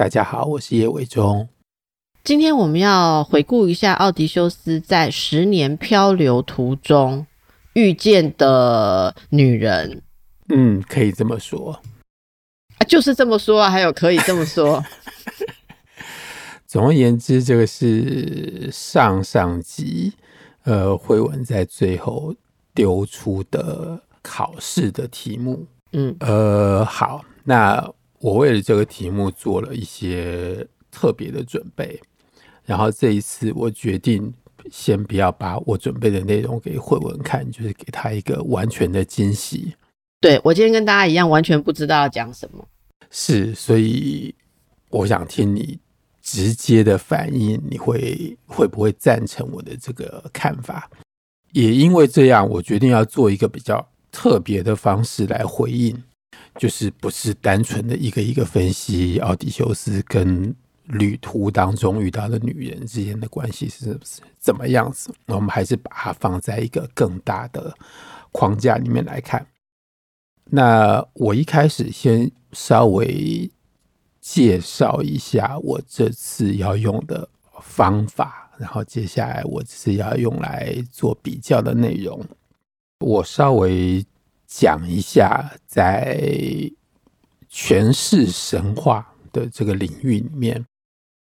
大家好，我是叶伟忠。今天我们要回顾一下奥迪修斯在十年漂流途中遇见的女人。嗯，可以这么说啊，就是这么说啊，还有可以这么说。总而言之，这个是上上集，呃，惠文在最后丢出的考试的题目。嗯，呃，好，那我为了这个题目做了一些特别的准备。然后这一次，我决定先不要把我准备的内容给慧文看，就是给他一个完全的惊喜。对，我今天跟大家一样，完全不知道要讲什么。是，所以我想听你直接的反应，你会会不会赞成我的这个看法？也因为这样，我决定要做一个比较特别的方式来回应，就是不是单纯的一个一个分析奥迪修斯跟。旅途当中遇到的女人之间的关系是怎么样子？我们还是把它放在一个更大的框架里面来看。那我一开始先稍微介绍一下我这次要用的方法，然后接下来我是要用来做比较的内容。我稍微讲一下在诠释神话的这个领域里面。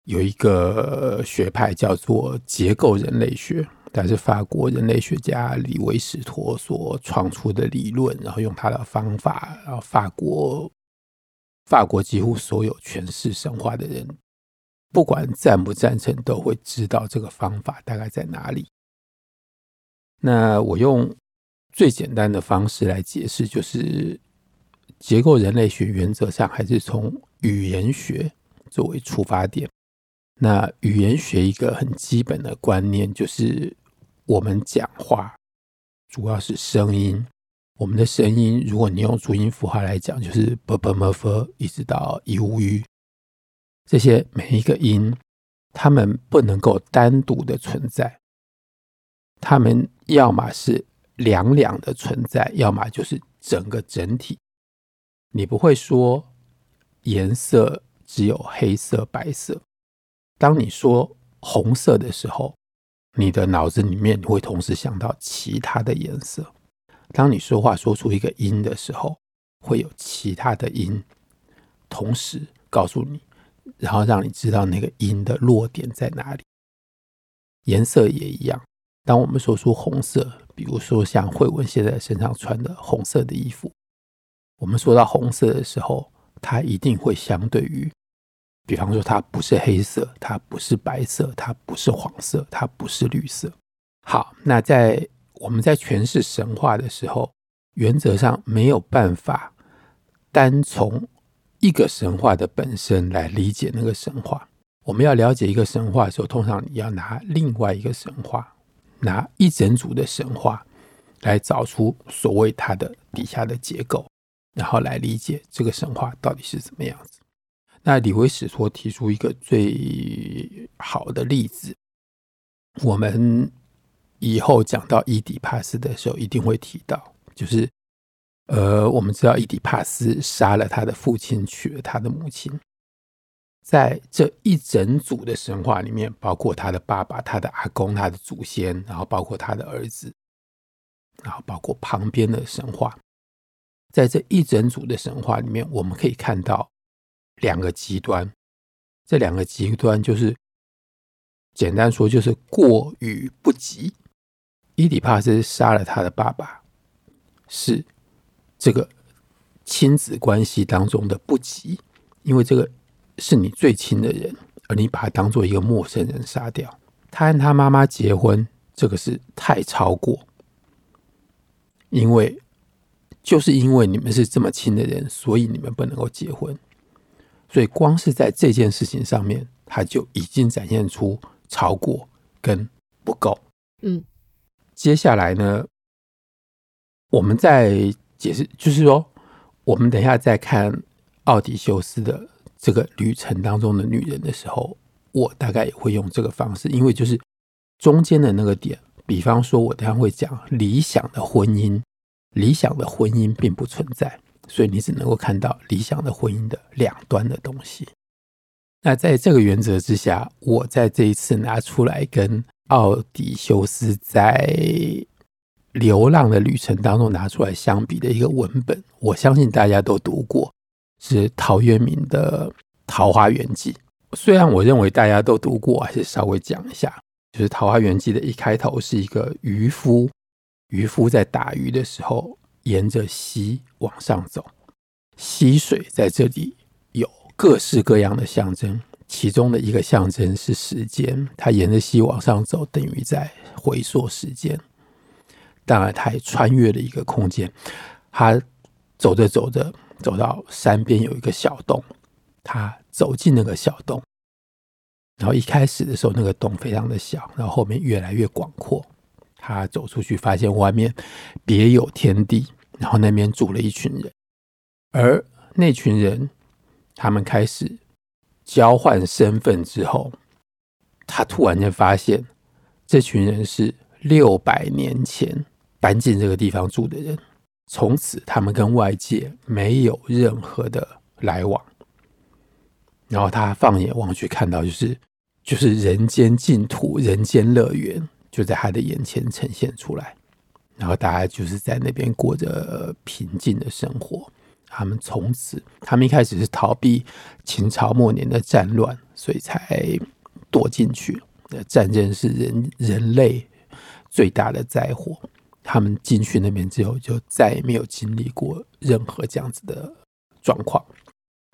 有一个学派叫做结构人类学，它是法国人类学家李维史托所创出的理论，然后用他的方法，然后法国法国几乎所有诠释神话的人，不管赞不赞成，都会知道这个方法大概在哪里。那我用最简单的方式来解释，就是结构人类学原则上还是从语言学作为出发点。那语言学一个很基本的观念就是，我们讲话主要是声音。我们的声音，如果你用注音符号来讲，就是 b b m f 一直到 u u，这些每一个音，它们不能够单独的存在，它们要么是两两的存在，要么就是整个整体。你不会说颜色只有黑色、白色。当你说红色的时候，你的脑子里面会同时想到其他的颜色。当你说话说出一个音的时候，会有其他的音同时告诉你，然后让你知道那个音的落点在哪里。颜色也一样。当我们说出红色，比如说像惠文现在身上穿的红色的衣服，我们说到红色的时候，它一定会相对于。比方说，它不是黑色，它不是白色，它不是黄色，它不是绿色。好，那在我们在诠释神话的时候，原则上没有办法单从一个神话的本身来理解那个神话。我们要了解一个神话的时候，通常你要拿另外一个神话，拿一整组的神话来找出所谓它的底下的结构，然后来理解这个神话到底是怎么样子。那李维史托提出一个最好的例子，我们以后讲到伊底帕斯的时候一定会提到，就是呃，我们知道伊底帕斯杀了他的父亲，娶了他的母亲，在这一整组的神话里面，包括他的爸爸、他的阿公、他的祖先，然后包括他的儿子，然后包括旁边的神话，在这一整组的神话里面，我们可以看到。两个极端，这两个极端就是简单说，就是过与不及。伊底帕斯杀了他的爸爸，是这个亲子关系当中的不及，因为这个是你最亲的人，而你把他当做一个陌生人杀掉。他和他妈妈结婚，这个是太超过，因为就是因为你们是这么亲的人，所以你们不能够结婚。所以光是在这件事情上面，他就已经展现出超过跟不够。嗯，接下来呢，我们再解释，就是说，我们等一下再看奥迪修斯的这个旅程当中的女人的时候，我大概也会用这个方式，因为就是中间的那个点，比方说，我等下会讲理想的婚姻，理想的婚姻并不存在。所以你只能够看到理想的婚姻的两端的东西。那在这个原则之下，我在这一次拿出来跟奥迪修斯在流浪的旅程当中拿出来相比的一个文本，我相信大家都读过，是陶渊明的《桃花源记》。虽然我认为大家都读过，还是稍微讲一下，就是《桃花源记》的一开头是一个渔夫，渔夫在打鱼的时候。沿着溪往上走，溪水在这里有各式各样的象征，其中的一个象征是时间。他沿着溪往上走，等于在回溯时间。当然，他也穿越了一个空间。他走着走着，走到山边有一个小洞，他走进那个小洞，然后一开始的时候，那个洞非常的小，然后后面越来越广阔。他走出去，发现外面别有天地。然后那边住了一群人，而那群人，他们开始交换身份之后，他突然间发现，这群人是六百年前搬进这个地方住的人，从此他们跟外界没有任何的来往。然后他放眼望去，看到就是就是人间净土、人间乐园，就在他的眼前呈现出来。然后大家就是在那边过着平静的生活。他们从此，他们一开始是逃避秦朝末年的战乱，所以才躲进去。战争是人人类最大的灾祸。他们进去那边之后，就再也没有经历过任何这样子的状况。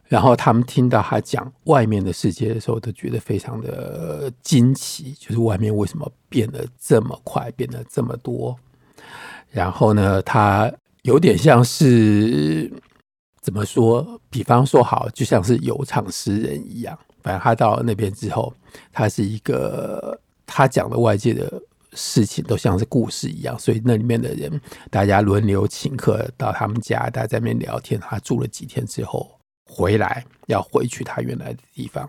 然后他们听到他讲外面的世界的时候，都觉得非常的惊奇，就是外面为什么变得这么快，变得这么多。然后呢，他有点像是怎么说？比方说，好，就像是有场诗人一样。反正他到那边之后，他是一个他讲的外界的事情都像是故事一样，所以那里面的人大家轮流请客到他们家，大家在那边聊天。他住了几天之后回来，要回去他原来的地方。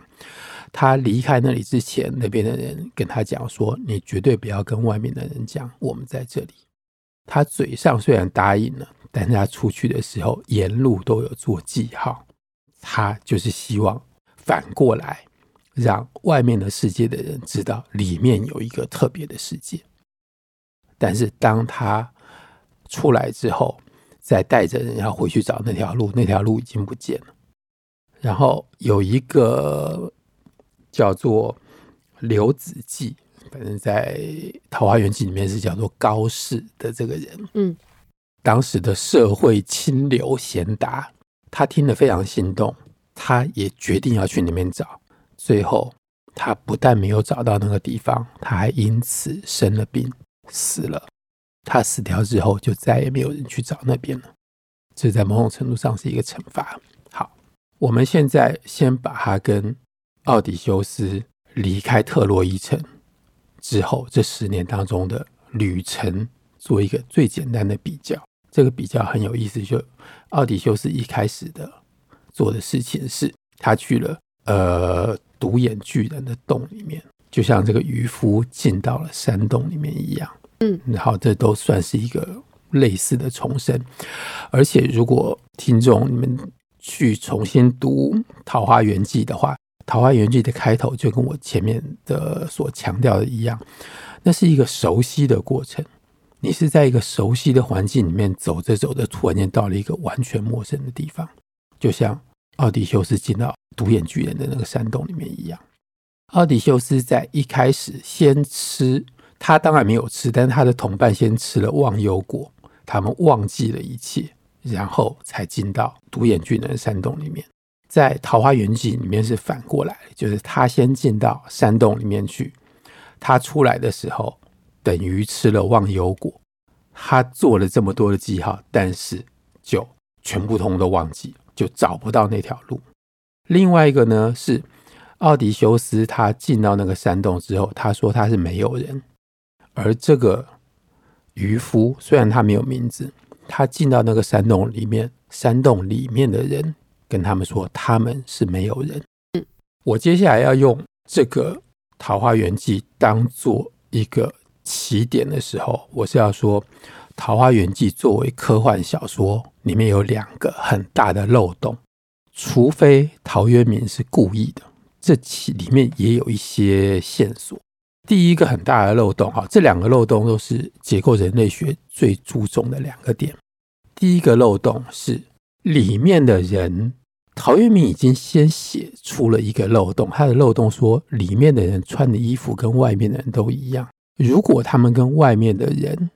他离开那里之前，那边的人跟他讲说：“你绝对不要跟外面的人讲，我们在这里。”他嘴上虽然答应了，但是他出去的时候沿路都有做记号。他就是希望反过来，让外面的世界的人知道里面有一个特别的世界。但是当他出来之后，再带着人要回去找那条路，那条路已经不见了。然后有一个叫做刘子骥。反正在《桃花源记》里面是叫做高适的这个人，嗯，当时的社会清流贤达，他听了非常心动，他也决定要去那边找。最后，他不但没有找到那个地方，他还因此生了病，死了。他死掉之后，就再也没有人去找那边了。这在某种程度上是一个惩罚。好，我们现在先把他跟奥迪修斯离开特洛伊城。之后这十年当中的旅程，做一个最简单的比较。这个比较很有意思，就奥迪修斯一开始的做的事情是，他去了呃独眼巨人的洞里面，就像这个渔夫进到了山洞里面一样。嗯，然后这都算是一个类似的重生。而且如果听众你们去重新读《桃花源记》的话，《桃花源记》的开头就跟我前面的所强调的一样，那是一个熟悉的过程。你是在一个熟悉的环境里面走着走着，突然间到了一个完全陌生的地方，就像奥迪修斯进到独眼巨人的那个山洞里面一样。奥迪修斯在一开始先吃，他当然没有吃，但是他的同伴先吃了忘忧果，他们忘记了一切，然后才进到独眼巨人的山洞里面。在《桃花源记》里面是反过来，就是他先进到山洞里面去，他出来的时候等于吃了忘忧果，他做了这么多的记号，但是就全部通都忘记了，就找不到那条路。另外一个呢是奥迪修斯，他进到那个山洞之后，他说他是没有人，而这个渔夫虽然他没有名字，他进到那个山洞里面，山洞里面的人跟他们说他们是没有人。我接下来要用这个《桃花源记》当做一个起点的时候，我是要说，《桃花源记》作为科幻小说，里面有两个很大的漏洞。除非陶渊明是故意的，这其里面也有一些线索。第一个很大的漏洞，哈，这两个漏洞都是解构人类学最注重的两个点。第一个漏洞是里面的人，陶渊明已经先写出了一个漏洞，他的漏洞说里面的人穿的衣服跟外面的人都一样。如果他们跟外面的人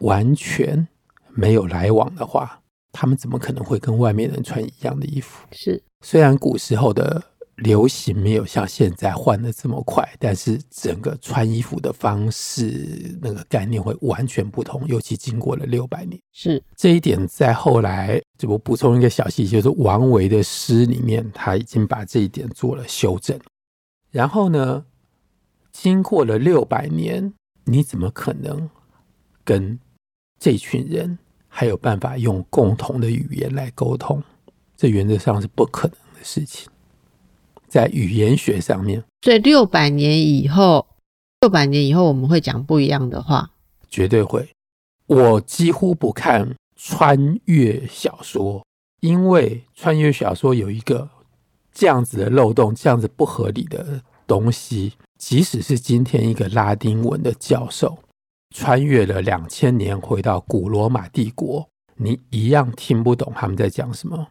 完全没有来往的话。他们怎么可能会跟外面人穿一样的衣服？是，虽然古时候的流行没有像现在换的这么快，但是整个穿衣服的方式那个概念会完全不同，尤其经过了六百年。是这一点，在后来这我补充一个小细节，就是王维的诗里面，他已经把这一点做了修正。然后呢，经过了六百年，你怎么可能跟这群人？还有办法用共同的语言来沟通，这原则上是不可能的事情。在语言学上面，所以六百年以后，六百年以后我们会讲不一样的话，绝对会。我几乎不看穿越小说，因为穿越小说有一个这样子的漏洞，这样子不合理的东西，即使是今天一个拉丁文的教授。穿越了两千年，回到古罗马帝国，你一样听不懂他们在讲什么，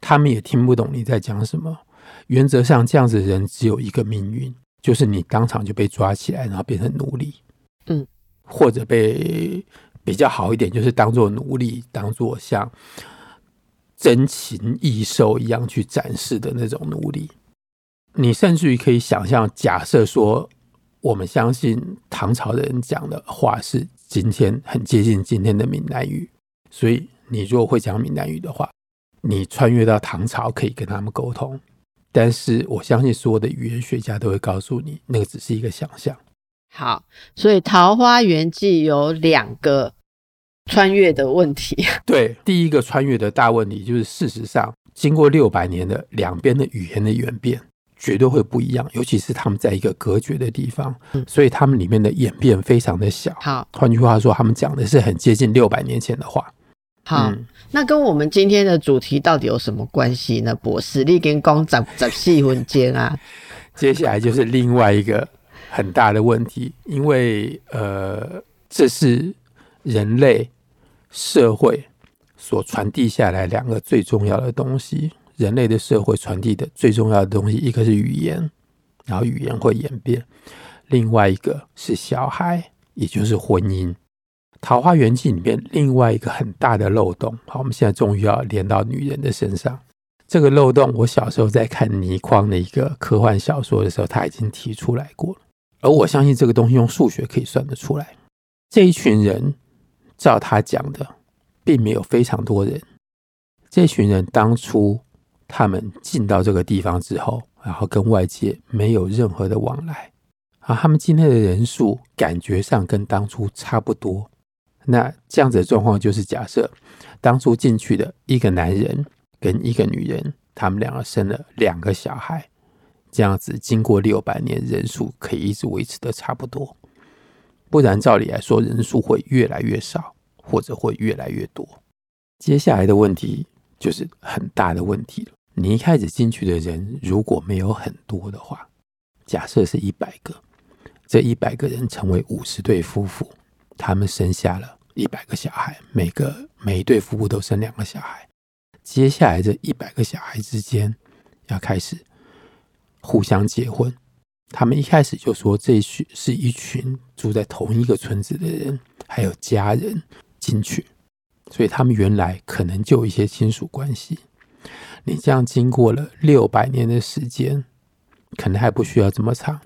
他们也听不懂你在讲什么。原则上，这样子的人只有一个命运，就是你当场就被抓起来，然后变成奴隶，嗯，或者被比较好一点，就是当做奴隶，当做像珍禽异兽一样去展示的那种奴隶。你甚至于可以想象，假设说。我们相信唐朝的人讲的话是今天很接近今天的闽南语，所以你如果会讲闽南语的话，你穿越到唐朝可以跟他们沟通。但是我相信所有的语言学家都会告诉你，那个只是一个想象。好，所以《桃花源记》有两个穿越的问题。对，第一个穿越的大问题就是，事实上经过六百年的两边的语言的演变。绝对会不一样，尤其是他们在一个隔绝的地方，嗯、所以他们里面的演变非常的小。好，换句话说，他们讲的是很接近六百年前的话。好，嗯、那跟我们今天的主题到底有什么关系呢？博士，你跟讲十十四分钟啊。接下来就是另外一个很大的问题，因为呃，这是人类社会所传递下来两个最重要的东西。人类的社会传递的最重要的东西，一个是语言，然后语言会演变；另外一个是小孩，也就是婚姻。《桃花源记》里面另外一个很大的漏洞，好，我们现在终于要连到女人的身上。这个漏洞，我小时候在看倪匡的一个科幻小说的时候，他已经提出来过了。而我相信这个东西用数学可以算得出来。这一群人，照他讲的，并没有非常多人。这群人当初。他们进到这个地方之后，然后跟外界没有任何的往来，啊，他们今天的人数感觉上跟当初差不多。那这样子的状况就是假设当初进去的一个男人跟一个女人，他们两个生了两个小孩，这样子经过六百年，人数可以一直维持的差不多。不然照理来说，人数会越来越少，或者会越来越多。接下来的问题就是很大的问题了。你一开始进去的人如果没有很多的话，假设是一百个，这一百个人成为五十对夫妇，他们生下了一百个小孩，每个每一对夫妇都生两个小孩。接下来这一百个小孩之间要开始互相结婚，他们一开始就说这群是一群住在同一个村子的人，还有家人进去，所以他们原来可能就有一些亲属关系。你这样经过了六百年的时间，可能还不需要这么长。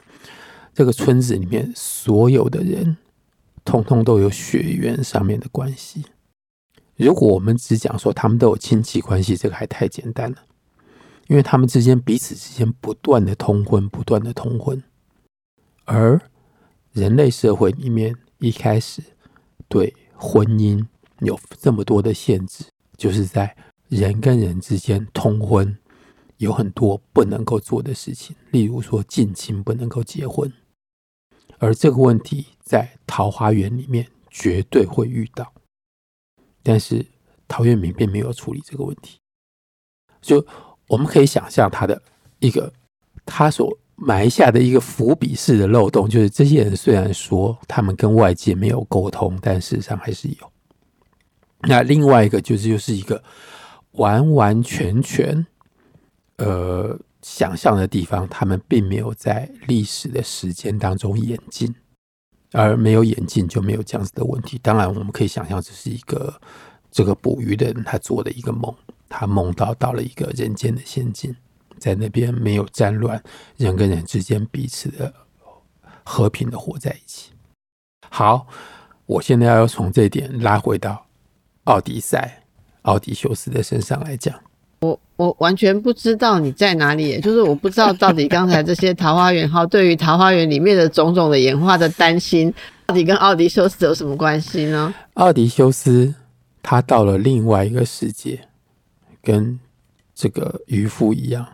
这个村子里面所有的人，通通都有血缘上面的关系。如果我们只讲说他们都有亲戚关系，这个还太简单了。因为他们之间彼此之间不断的通婚，不断的通婚，而人类社会里面一开始对婚姻有这么多的限制，就是在人跟人之间通婚有很多不能够做的事情，例如说近亲不能够结婚，而这个问题在桃花源里面绝对会遇到，但是陶渊明并没有处理这个问题，就。我们可以想象他的一个他所埋下的一个伏笔式的漏洞，就是这些人虽然说他们跟外界没有沟通，但事实上还是有。那另外一个就是又是一个完完全全呃想象的地方，他们并没有在历史的时间当中演进，而没有演进就没有这样子的问题。当然，我们可以想象这是一个这个捕鱼的人他做的一个梦。他梦到到了一个人间的仙境，在那边没有战乱，人跟人之间彼此的和平的活在一起。好，我现在要从这点拉回到奥迪赛、奥迪修斯的身上来讲。我我完全不知道你在哪里，就是我不知道到底刚才这些桃花源号对于桃花源里面的种种的演化的担心，到底跟奥迪修斯有什么关系呢？奥迪修斯他到了另外一个世界。跟这个渔夫一样，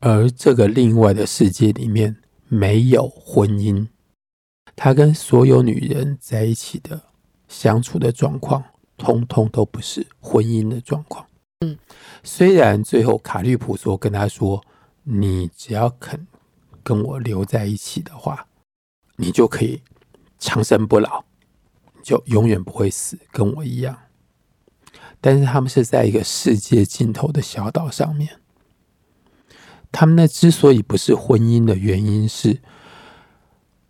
而这个另外的世界里面没有婚姻，他跟所有女人在一起的相处的状况，通通都不是婚姻的状况。嗯，虽然最后卡利普说跟他说：“你只要肯跟我留在一起的话，你就可以长生不老，就永远不会死，跟我一样。”但是他们是在一个世界尽头的小岛上面。他们那，之所以不是婚姻的原因是，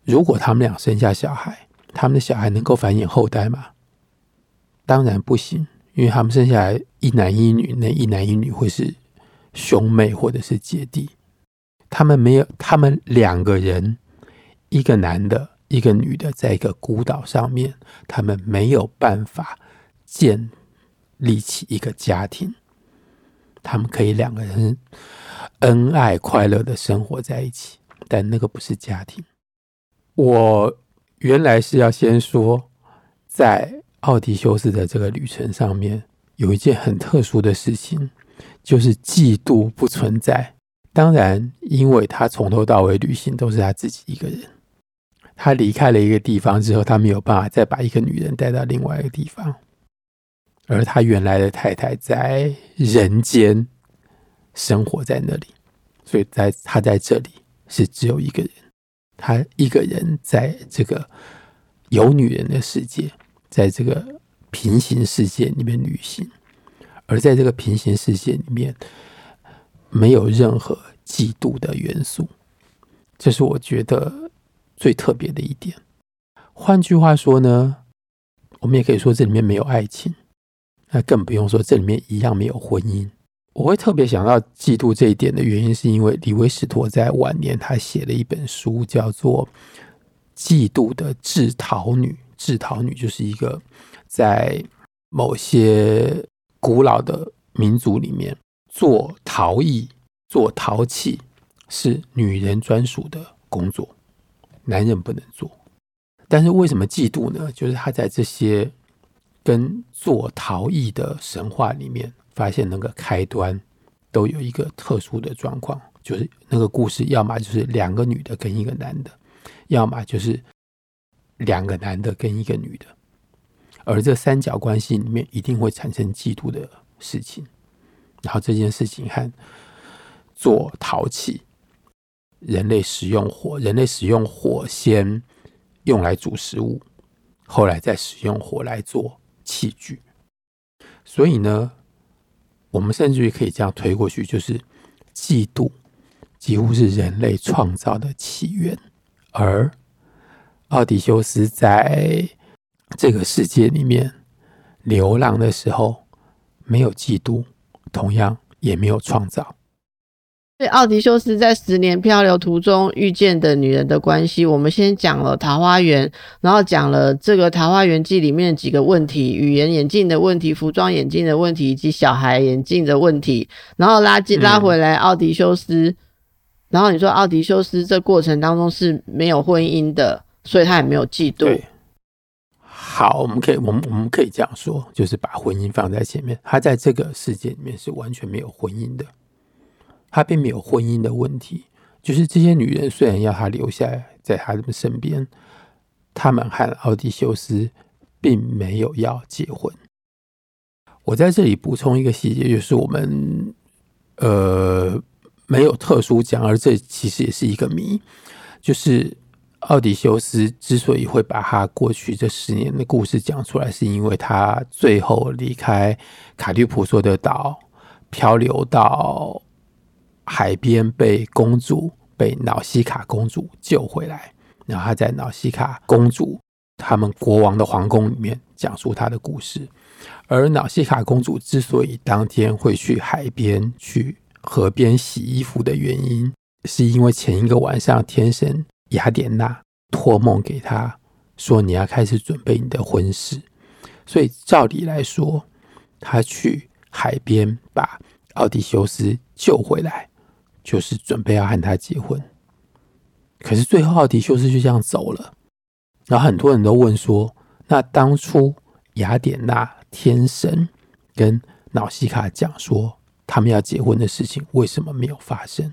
如果他们俩生下小孩，他们的小孩能够繁衍后代吗？当然不行，因为他们生下来一男一女，那一男一女会是兄妹或者是姐弟。他们没有，他们两个人，一个男的，一个女的，在一个孤岛上面，他们没有办法建。立起一个家庭，他们可以两个人恩爱快乐的生活在一起，但那个不是家庭。我原来是要先说，在奥迪修斯的这个旅程上面，有一件很特殊的事情，就是嫉妒不存在。当然，因为他从头到尾旅行都是他自己一个人，他离开了一个地方之后，他没有办法再把一个女人带到另外一个地方。而他原来的太太在人间生活在那里，所以在他在这里是只有一个人，他一个人在这个有女人的世界，在这个平行世界里面旅行，而在这个平行世界里面没有任何嫉妒的元素，这是我觉得最特别的一点。换句话说呢，我们也可以说这里面没有爱情。那更不用说，这里面一样没有婚姻。我会特别想到嫉妒这一点的原因，是因为李维斯托在晚年他写了一本书，叫做《嫉妒的制陶女》。制陶女就是一个在某些古老的民族里面做陶艺、做陶器是女人专属的工作，男人不能做。但是为什么嫉妒呢？就是他在这些。跟做陶艺的神话里面，发现那个开端都有一个特殊的状况，就是那个故事，要么就是两个女的跟一个男的，要么就是两个男的跟一个女的，而这三角关系里面一定会产生嫉妒的事情，然后这件事情和做陶器，人类使用火，人类使用火先用来煮食物，后来再使用火来做。器具，所以呢，我们甚至于可以这样推过去，就是嫉妒几乎是人类创造的起源，而奥迪修斯在这个世界里面流浪的时候，没有嫉妒，同样也没有创造。对奥迪修斯在十年漂流途中遇见的女人的关系，我们先讲了桃花源，然后讲了这个《桃花源记》里面几个问题：语言眼镜的问题、服装眼镜的问题以及小孩眼镜的问题。然后拉进拉回来奥迪修斯，嗯、然后你说奥迪修斯这过程当中是没有婚姻的，所以他也没有嫉妒。好，我们可以，我们我们可以这样说，就是把婚姻放在前面，他在这个世界里面是完全没有婚姻的。他并没有婚姻的问题，就是这些女人虽然要他留下在他们身边，他们和奥迪修斯并没有要结婚。我在这里补充一个细节，就是我们呃没有特殊讲，而这其实也是一个谜，就是奥迪修斯之所以会把他过去这十年的故事讲出来，是因为他最后离开卡利普索的岛，漂流到。海边被公主被瑙西卡公主救回来，然后他在瑙西卡公主他们国王的皇宫里面讲述他的故事。而瑙西卡公主之所以当天会去海边去河边洗衣服的原因，是因为前一个晚上天神雅典娜托梦给他说，你要开始准备你的婚事，所以照理来说，他去海边把奥迪修斯救回来。就是准备要和他结婚，可是最后奥迪修斯就这样走了。然后很多人都问说：“那当初雅典娜天神跟瑙西卡讲说他们要结婚的事情，为什么没有发生？”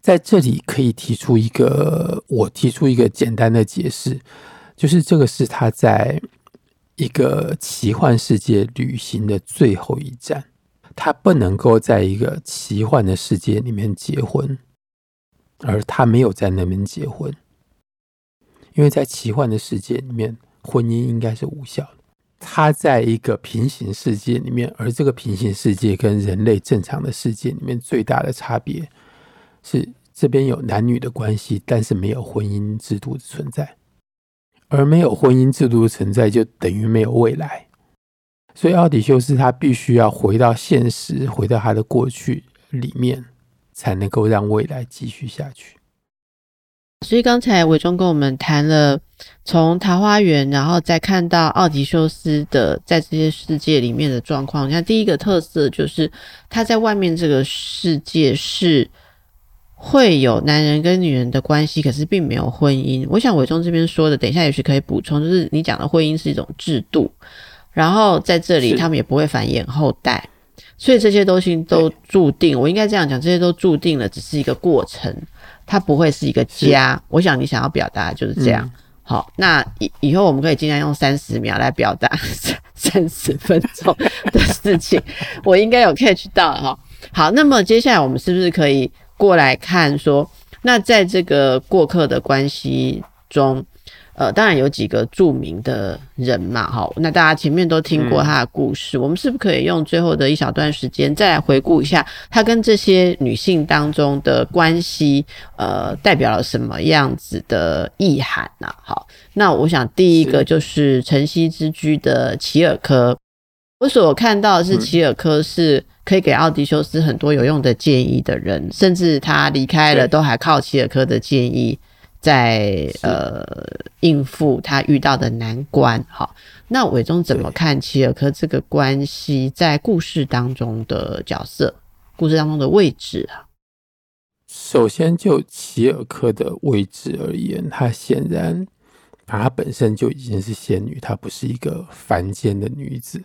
在这里可以提出一个，我提出一个简单的解释，就是这个是他在一个奇幻世界旅行的最后一站。他不能够在一个奇幻的世界里面结婚，而他没有在那边结婚，因为在奇幻的世界里面，婚姻应该是无效的。他在一个平行世界里面，而这个平行世界跟人类正常的世界里面最大的差别是，这边有男女的关系，但是没有婚姻制度的存在，而没有婚姻制度的存在，就等于没有未来。所以奥迪修斯他必须要回到现实，回到他的过去里面，才能够让未来继续下去。所以刚才伟忠跟我们谈了从桃花源，然后再看到奥迪修斯的在这些世界里面的状况。你看，第一个特色就是他在外面这个世界是会有男人跟女人的关系，可是并没有婚姻。我想伟忠这边说的，等一下也许可以补充，就是你讲的婚姻是一种制度。然后在这里，他们也不会繁衍后代，所以这些东西都注定。我应该这样讲，这些都注定了，只是一个过程，它不会是一个家。我想你想要表达的就是这样。嗯、好，那以以后我们可以尽量用三十秒来表达 三十分钟的事情。我应该有 catch 到哈。好，那么接下来我们是不是可以过来看说，那在这个过客的关系中？呃，当然有几个著名的人嘛，哈，那大家前面都听过他的故事，我们是不是可以用最后的一小段时间再来回顾一下他跟这些女性当中的关系，呃，代表了什么样子的意涵呢？好，那我想第一个就是晨曦之居的齐尔科，我所看到的是齐尔科是可以给奥迪修斯很多有用的建议的人，嗯、甚至他离开了都还靠齐尔科的建议。在呃应付他遇到的难关，好，那伟忠怎么看齐尔科这个关系在故事当中的角色，故事当中的位置啊？首先就齐尔科的位置而言，他显然她本身就已经是仙女，她不是一个凡间的女子，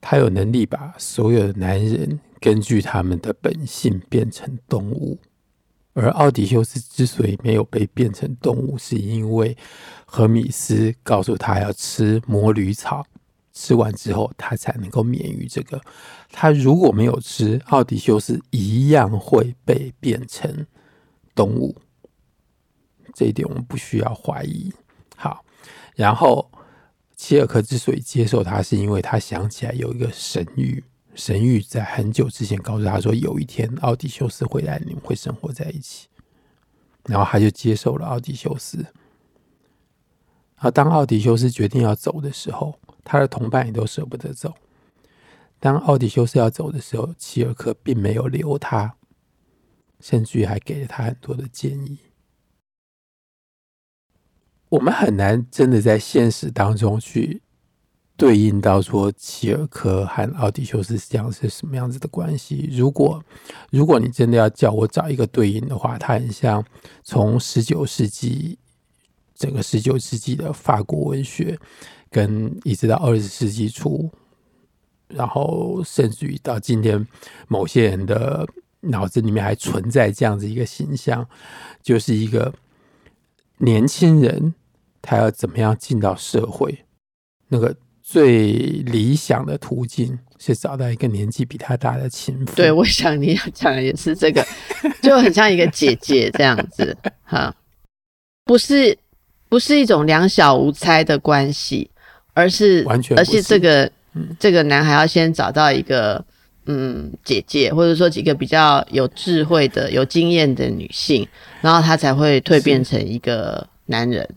他有能力把所有的男人根据他们的本性变成动物。而奥迪修斯之所以没有被变成动物，是因为荷米斯告诉他要吃魔女草，吃完之后他才能够免于这个。他如果没有吃，奥迪修斯一样会被变成动物，这一点我们不需要怀疑。好，然后齐尔克之所以接受他，是因为他想起来有一个神谕。神谕在很久之前告诉他说，有一天奥迪修斯回来，你们会生活在一起。然后他就接受了奥迪修斯。而当奥迪修斯决定要走的时候，他的同伴也都舍不得走。当奥迪修斯要走的时候，齐尔克并没有留他，甚至于还给了他很多的建议。我们很难真的在现实当中去对应到说齐尔科和奥迪修斯这样是什么样子的关系。如果如果你真的要叫我找一个对应的话，它很像从十九世纪整个十九世纪的法国文学，跟一直到二十世纪初，然后甚至于到今天，某些人的脑子里面还存在这样子一个形象，就是一个年轻人，他要怎么样进到社会？那个最理想的途径是找到一个年纪比他大的情妇。对，我想你要讲的也是这个，就很像一个姐姐这样子，哈，不是不是一种两小无猜的关系，而是完全，而是这个。嗯，这个男孩要先找到一个嗯姐姐，或者说几个比较有智慧的、有经验的女性，然后他才会蜕变成一个男人。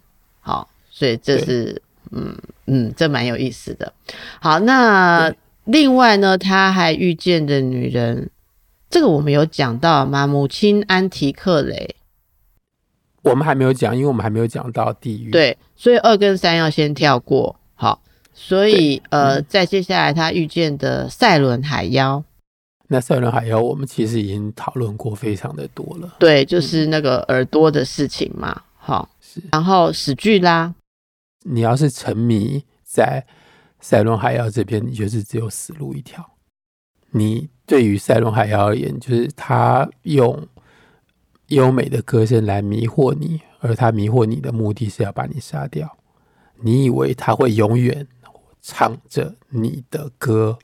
好，所以这是嗯嗯，这蛮有意思的。好，那另外呢，他还遇见的女人，这个我们有讲到吗？母亲安提克雷，我们还没有讲，因为我们还没有讲到地狱。对，所以二跟三要先跳过。好。所以，呃，在接下来他遇见的赛伦海妖，那赛伦海妖我们其实已经讨论过非常的多了。对，就是那个耳朵的事情嘛。好，是。然后史巨拉，你要是沉迷在塞伦海妖这边，你就是只有死路一条。你对于塞伦海妖而言，就是他用优美的歌声来迷惑你，而他迷惑你的目的是要把你杀掉。你以为他会永远？唱着你的歌，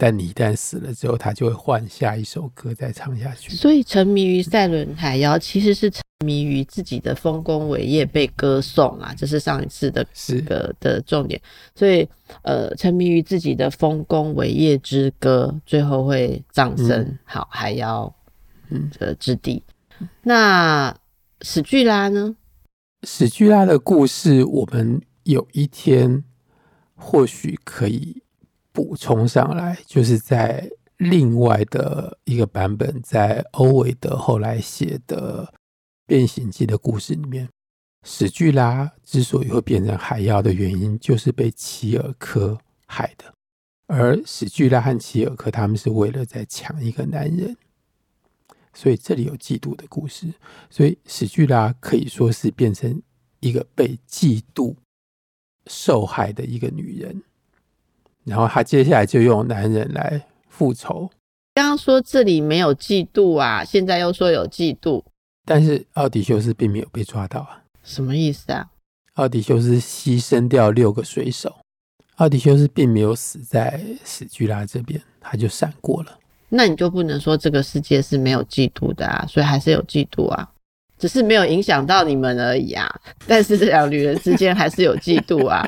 但你一旦死了之后，他就会换下一首歌再唱下去。所以，沉迷于赛伦海妖，其实是沉迷于自己的丰功伟业被歌颂啊，这是上一次的这个的重点。所以，呃，沉迷于自己的丰功伟业之歌，最后会葬身好海妖嗯的之地。嗯、那史巨拉呢？史巨拉的故事，我们有一天。或许可以补充上来，就是在另外的一个版本，在欧维德后来写的《变形记》的故事里面，史巨拉之所以会变成海妖的原因，就是被齐尔科害的。而史巨拉和齐尔科他们是为了在抢一个男人，所以这里有嫉妒的故事。所以史巨拉可以说是变成一个被嫉妒。受害的一个女人，然后他接下来就用男人来复仇。刚刚说这里没有嫉妒啊，现在又说有嫉妒，但是奥迪修斯并没有被抓到啊，什么意思啊？奥迪修斯牺牲掉六个水手，奥迪修斯并没有死在史巨拉这边，他就闪过了。那你就不能说这个世界是没有嫉妒的啊，所以还是有嫉妒啊。只是没有影响到你们而已啊，但是这两女人之间还是有嫉妒啊，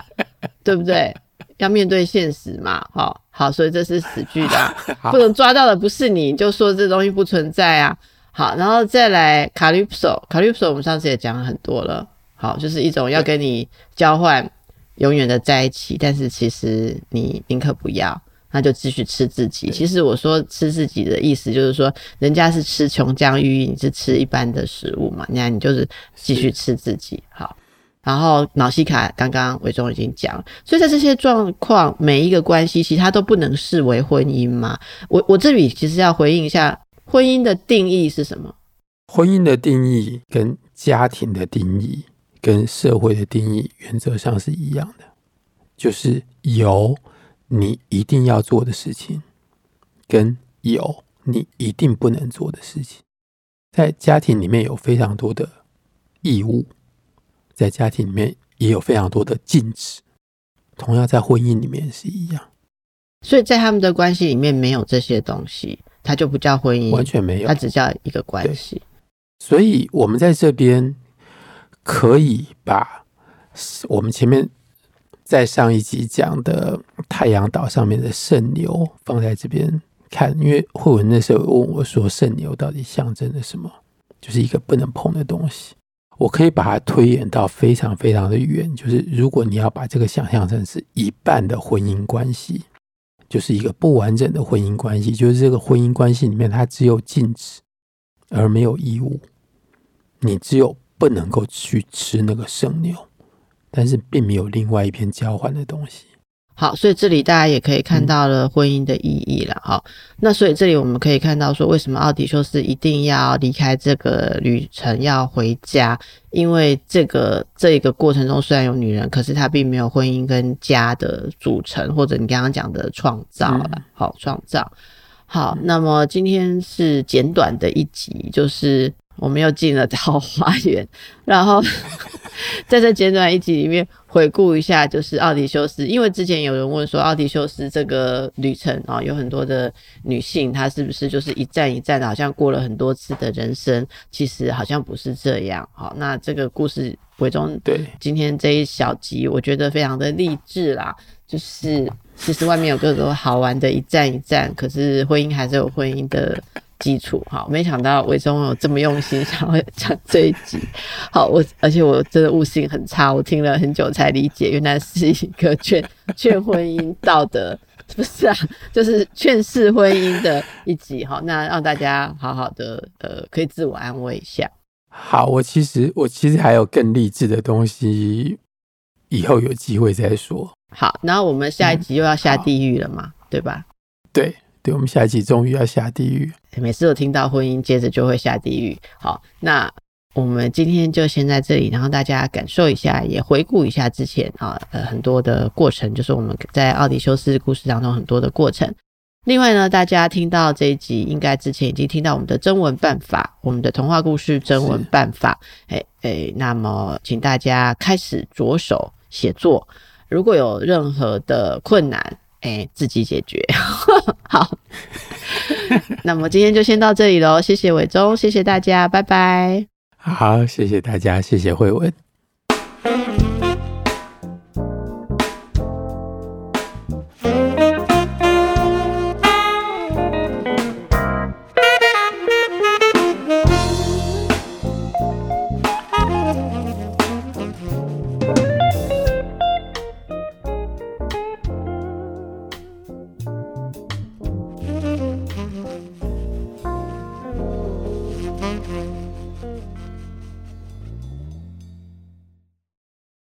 对不对？要面对现实嘛，好，好，所以这是死句的啊，不能抓到的不是你，就说这东西不存在啊。好，然后再来卡利普索，卡利普索我们上次也讲了很多了，好，就是一种要跟你交换永远的在一起，但是其实你宁可不要。那就继续吃自己。其实我说吃自己的意思就是说，人家是吃琼浆玉液，你是吃一般的食物嘛？那你就是继续吃自己。好，然后脑西卡刚刚伟忠已经讲，所以在这些状况，每一个关系其实它都不能视为婚姻嘛。我我这里其实要回应一下，婚姻的定义是什么？婚姻的定义跟家庭的定义跟社会的定义原则上是一样的，就是有。你一定要做的事情，跟有你一定不能做的事情，在家庭里面有非常多的义务，在家庭里面也有非常多的禁止，同样在婚姻里面是一样。所以在他们的关系里面没有这些东西，它就不叫婚姻，完全没有，它只叫一个关系。所以我们在这边可以把我们前面。在上一集讲的太阳岛上面的圣牛放在这边看，因为慧文那时候问我说，圣牛到底象征着什么？就是一个不能碰的东西。我可以把它推演到非常非常的远，就是如果你要把这个想象成是一半的婚姻关系，就是一个不完整的婚姻关系，就是这个婚姻关系里面它只有禁止，而没有义务。你只有不能够去吃那个圣牛，但是并没有另外一篇交换的东西。好，所以这里大家也可以看到了婚姻的意义了。好，那所以这里我们可以看到说，为什么奥迪修斯一定要离开这个旅程要回家？因为这个这个过程中虽然有女人，可是他并没有婚姻跟家的组成，或者你刚刚讲的创造了。好，创造。好，那么今天是简短的一集，就是。我们又进了桃花源，然后 在这简短一集里面回顾一下，就是奥迪修斯。因为之前有人问说，奥迪修斯这个旅程啊、哦，有很多的女性，她是不是就是一站一站的，好像过了很多次的人生？其实好像不是这样。好，那这个故事为中，对今天这一小集，我觉得非常的励志啦。就是其实外面有各种好玩的一站一站，可是婚姻还是有婚姻的。基础好，没想到伟忠有这么用心 想要讲这一集。好，我而且我真的悟性很差，我听了很久才理解，原来是一个劝 劝婚姻道德，不是啊，就是劝世婚姻的一集。哈，那让大家好好的呃，可以自我安慰一下。好，我其实我其实还有更励志的东西，以后有机会再说。好，然后我们下一集又要下地狱了嘛，嗯、对吧？对。对，我们下一集终于要下地狱。每次都听到婚姻，接着就会下地狱。好，那我们今天就先在这里，然后大家感受一下，也回顾一下之前啊呃很多的过程，就是我们在奥迪修斯故事当中很多的过程。另外呢，大家听到这一集，应该之前已经听到我们的征文办法，我们的童话故事征文办法。哎哎，那么请大家开始着手写作，如果有任何的困难。哎、欸，自己解决。好，那么今天就先到这里喽。谢谢伟忠，谢谢大家，拜拜。好，谢谢大家，谢谢慧文。